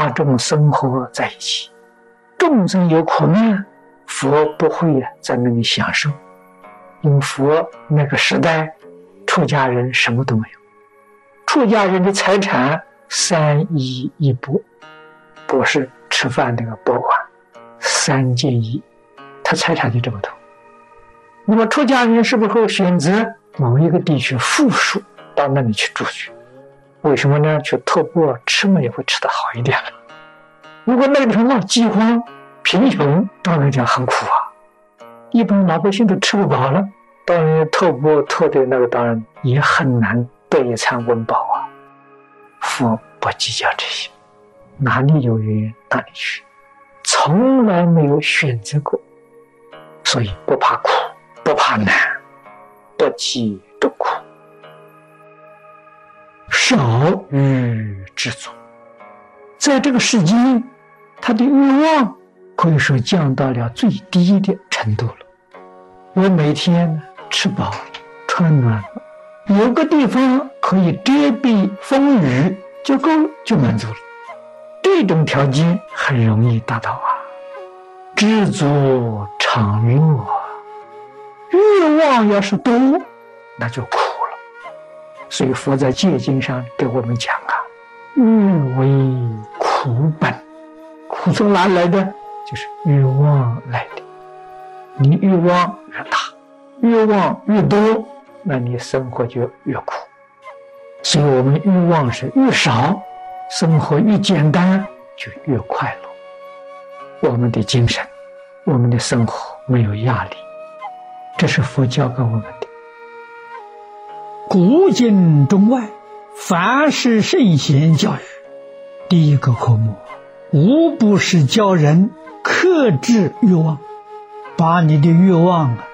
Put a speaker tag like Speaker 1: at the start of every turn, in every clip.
Speaker 1: 大众生活在一起，众生有苦难，佛不会在那里享受，因为佛那个时代，出家人什么都没有，出家人的财产三衣一钵，不是吃饭那个钵碗，三件衣，他财产就这么多。那么出家人是不是会选择某一个地区富庶到那里去住去？为什么呢？去徒步吃嘛也会吃得好一点。如果那个地方闹饥荒、贫穷，当然讲很苦啊。一般老百姓都吃不饱了，当然徒步特的那个当然也很难得一餐温饱啊。佛不计较这些，哪里有缘哪里去，从来没有选择过，所以不怕苦，不怕难，不计多苦。少欲知足，在这个世间，他的欲望可以说降到了最低的程度了。我每天吃饱穿暖，有个地方可以遮蔽风雨就够了，就满足了。这种条件很容易达到啊。知足常乐，欲望要是多，那就苦。所以佛在戒经上给我们讲啊，欲为苦本，苦从哪来的？就是欲望来的。你欲望越大，欲望越多，那你生活就越苦。所以我们欲望是越少，生活越简单，就越快乐。我们的精神，我们的生活没有压力，这是佛教给我们。古今中外，凡是圣贤教育，第一个科目，无不是教人克制欲望，把你的欲望啊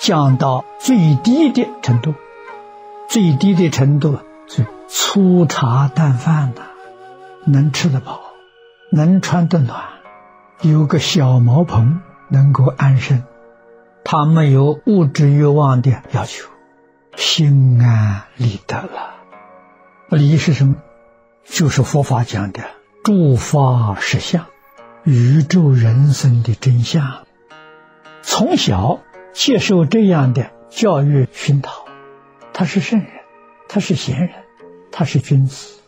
Speaker 1: 降到最低的程度，最低的程度是粗茶淡饭的，能吃得饱，能穿得暖，有个小茅棚能够安身，他没有物质欲望的要求。心安理得了，理是什么？就是佛法讲的诸法实相，宇宙人生的真相。从小接受这样的教育熏陶，他是圣人，他是贤人，他是君子，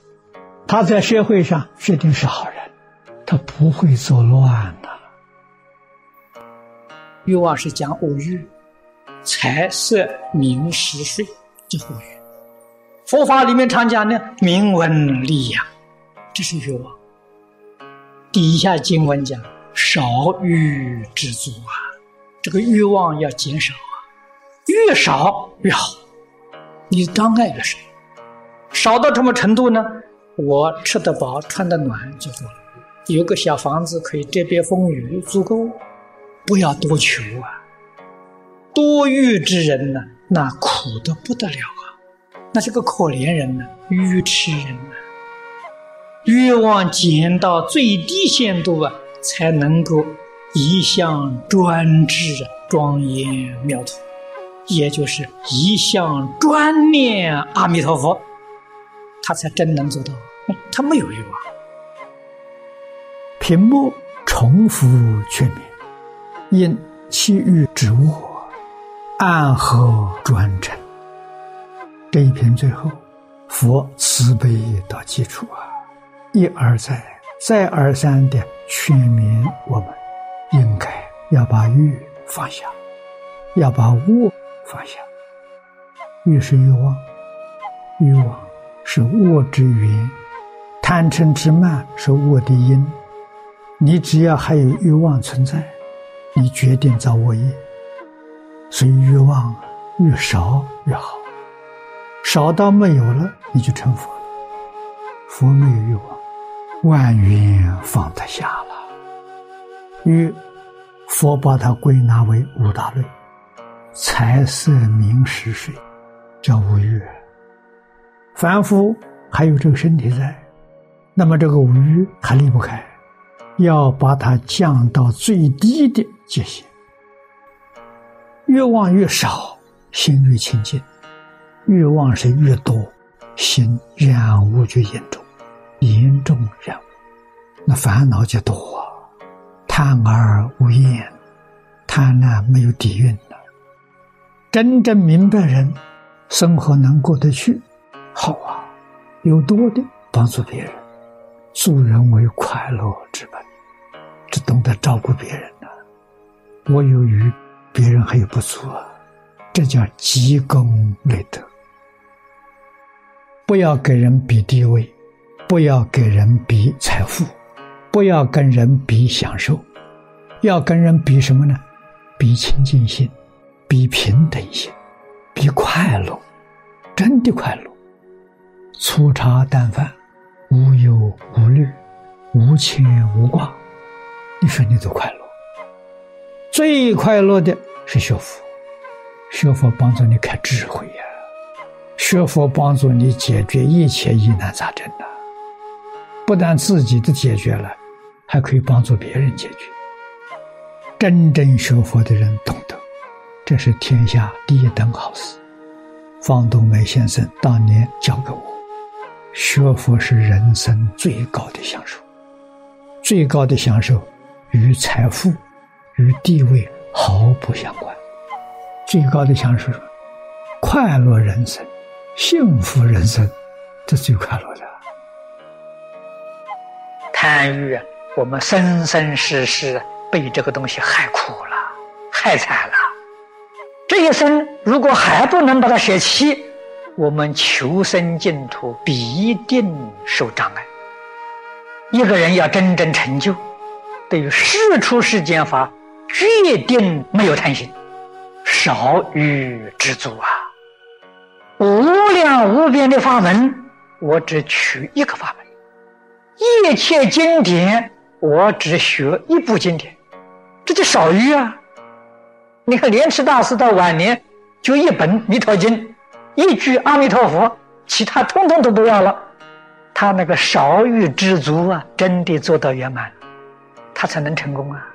Speaker 1: 他在社会上决定是好人，他不会作乱的。欲望是讲五欲。财色名食睡，这五欲。佛法里面常讲呢名闻利养，这是欲望。底下经文讲少欲知足啊，这个欲望要减少啊，越少越好，你障碍越少。少到什么程度呢？我吃得饱，穿得暖就够了，有个小房子可以遮蔽风雨，足够，不要多求啊。多欲之人呢，那苦的不得了啊！那是个可怜人呢，愚痴人呢。欲望减到最低限度啊，才能够一向专制、庄严妙土，也就是一向专念阿弥陀佛，他才真能做到。他没有欲望。屏幕重复劝勉，因其欲之物。暗合专诚，这一篇最后，佛慈悲到基础啊，一而再，再而三的劝勉我们，应该要把欲放下，要把我放下。欲是欲望，欲望是我之源，贪嗔痴慢是我的因。你只要还有欲望存在，你决定造恶业。所以欲望越少越好，少到没有了，你就成佛了。佛没有欲望，万缘放得下了。欲，佛把它归纳为五大类：财色名食睡，叫五欲。凡夫还有这个身体在，那么这个五欲还离不开，要把它降到最低的界限。欲望越少，心越清净；欲望是越多，心染污就严重，严重染污。那烦恼就多，贪而无厌，贪婪没有底蕴的。真正明白人，生活能过得去，好啊，有多的帮助别人，助人为快乐之本，只懂得照顾别人呢。我有余，别人还有不足啊，这叫积功累德。不要给人比地位，不要给人比财富，不要跟人比享受，要跟人比什么呢？比清净心。比平等心，比快乐，真的快乐。粗茶淡饭，无忧无虑，无牵无挂，你说你多快乐？最快乐的是学佛，学佛帮助你开智慧呀，学佛帮助你解决一切疑难杂症呐。不但自己的解决了，还可以帮助别人解决。真正学佛的人懂得。这是天下第一等好事。方东梅先生当年教给我，学佛是人生最高的享受，最高的享受与财富、与地位毫不相关。最高的享受，快乐人生、幸福人生，这最快乐的。贪欲，我们生生世世被这个东西害苦了，害惨了。这一生如果还不能把它舍弃，我们求生净土必定受障碍。一个人要真正成就，对于世出世间法，决定没有贪心，少欲知足啊！无量无边的法门，我只取一个法门；一切经典，我只学一部经典，这就少欲啊！你看，莲池大师到晚年就一本《弥陀经》，一句阿弥陀佛，其他通通都不要了。他那个少欲知足啊，真的做到圆满，他才能成功啊。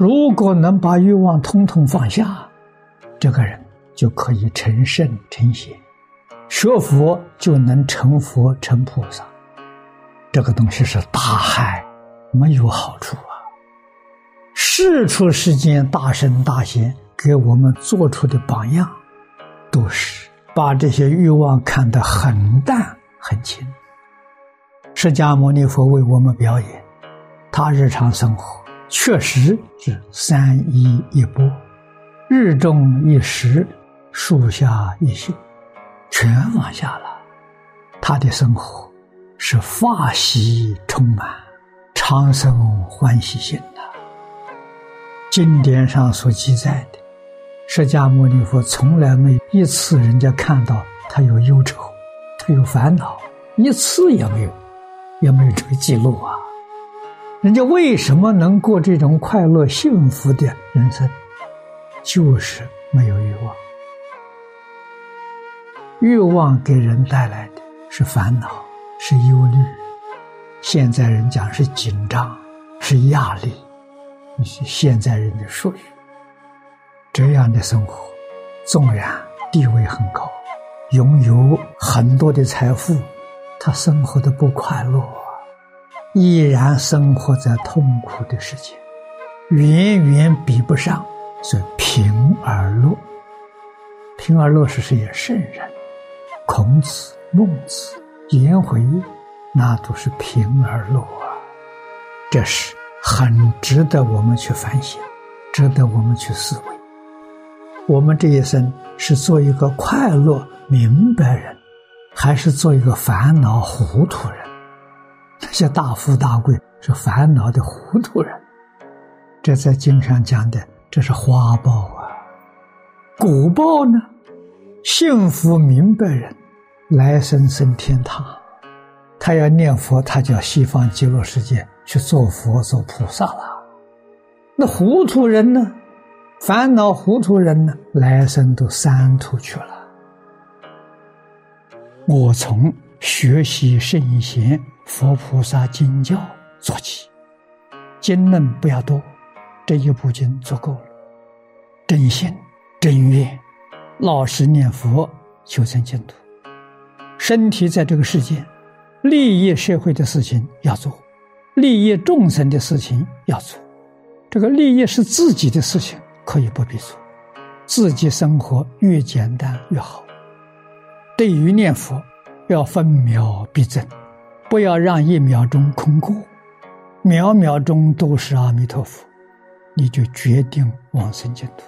Speaker 1: 如果能把欲望通通放下，这个人就可以成圣成贤，学佛就能成佛成菩萨。这个东西是大害，没有好处啊。世出世间大圣大贤给我们做出的榜样，都是把这些欲望看得很淡很轻。释迦牟尼佛为我们表演，他日常生活确实是三衣一钵，日中一食，树下一宿，全放下了。他的生活是法喜充满，长生欢喜心的。经典上所记载的，释迦牟尼佛从来没一次人家看到他有忧愁，他有烦恼，一次也没有，也没有这个记录啊。人家为什么能过这种快乐幸福的人生？就是没有欲望。欲望给人带来的是烦恼，是忧虑。现在人讲是紧张，是压力。是现在人的术语。这样的生活，纵然地位很高，拥有很多的财富，他生活的不快乐，依然生活在痛苦的世界，远远比不上是贫而乐。贫而乐是谁？圣人，孔子、孟子、颜回，那都是贫而乐啊。这是。很值得我们去反省，值得我们去思维。我们这一生是做一个快乐明白人，还是做一个烦恼糊涂人？那些大富大贵是烦恼的糊涂人。这在经上讲的，这是花报啊。果报呢？幸福明白人，来生升天堂。他要念佛，他叫西方极乐世界。去做佛做菩萨了，那糊涂人呢？烦恼糊涂人呢？来生都三途去了。我从学习圣贤、佛菩萨经教做起，经论不要多，这一部经足够了。真心真愿，老实念佛，求生净土。身体在这个世界，利益社会的事情要做，利益众生的事情要做。这个利益是自己的事情，可以不必做，自己生活越简单越好。对于念佛，要分秒必争，不要让一秒钟空过，秒秒钟都是阿弥陀佛，你就决定往生净土。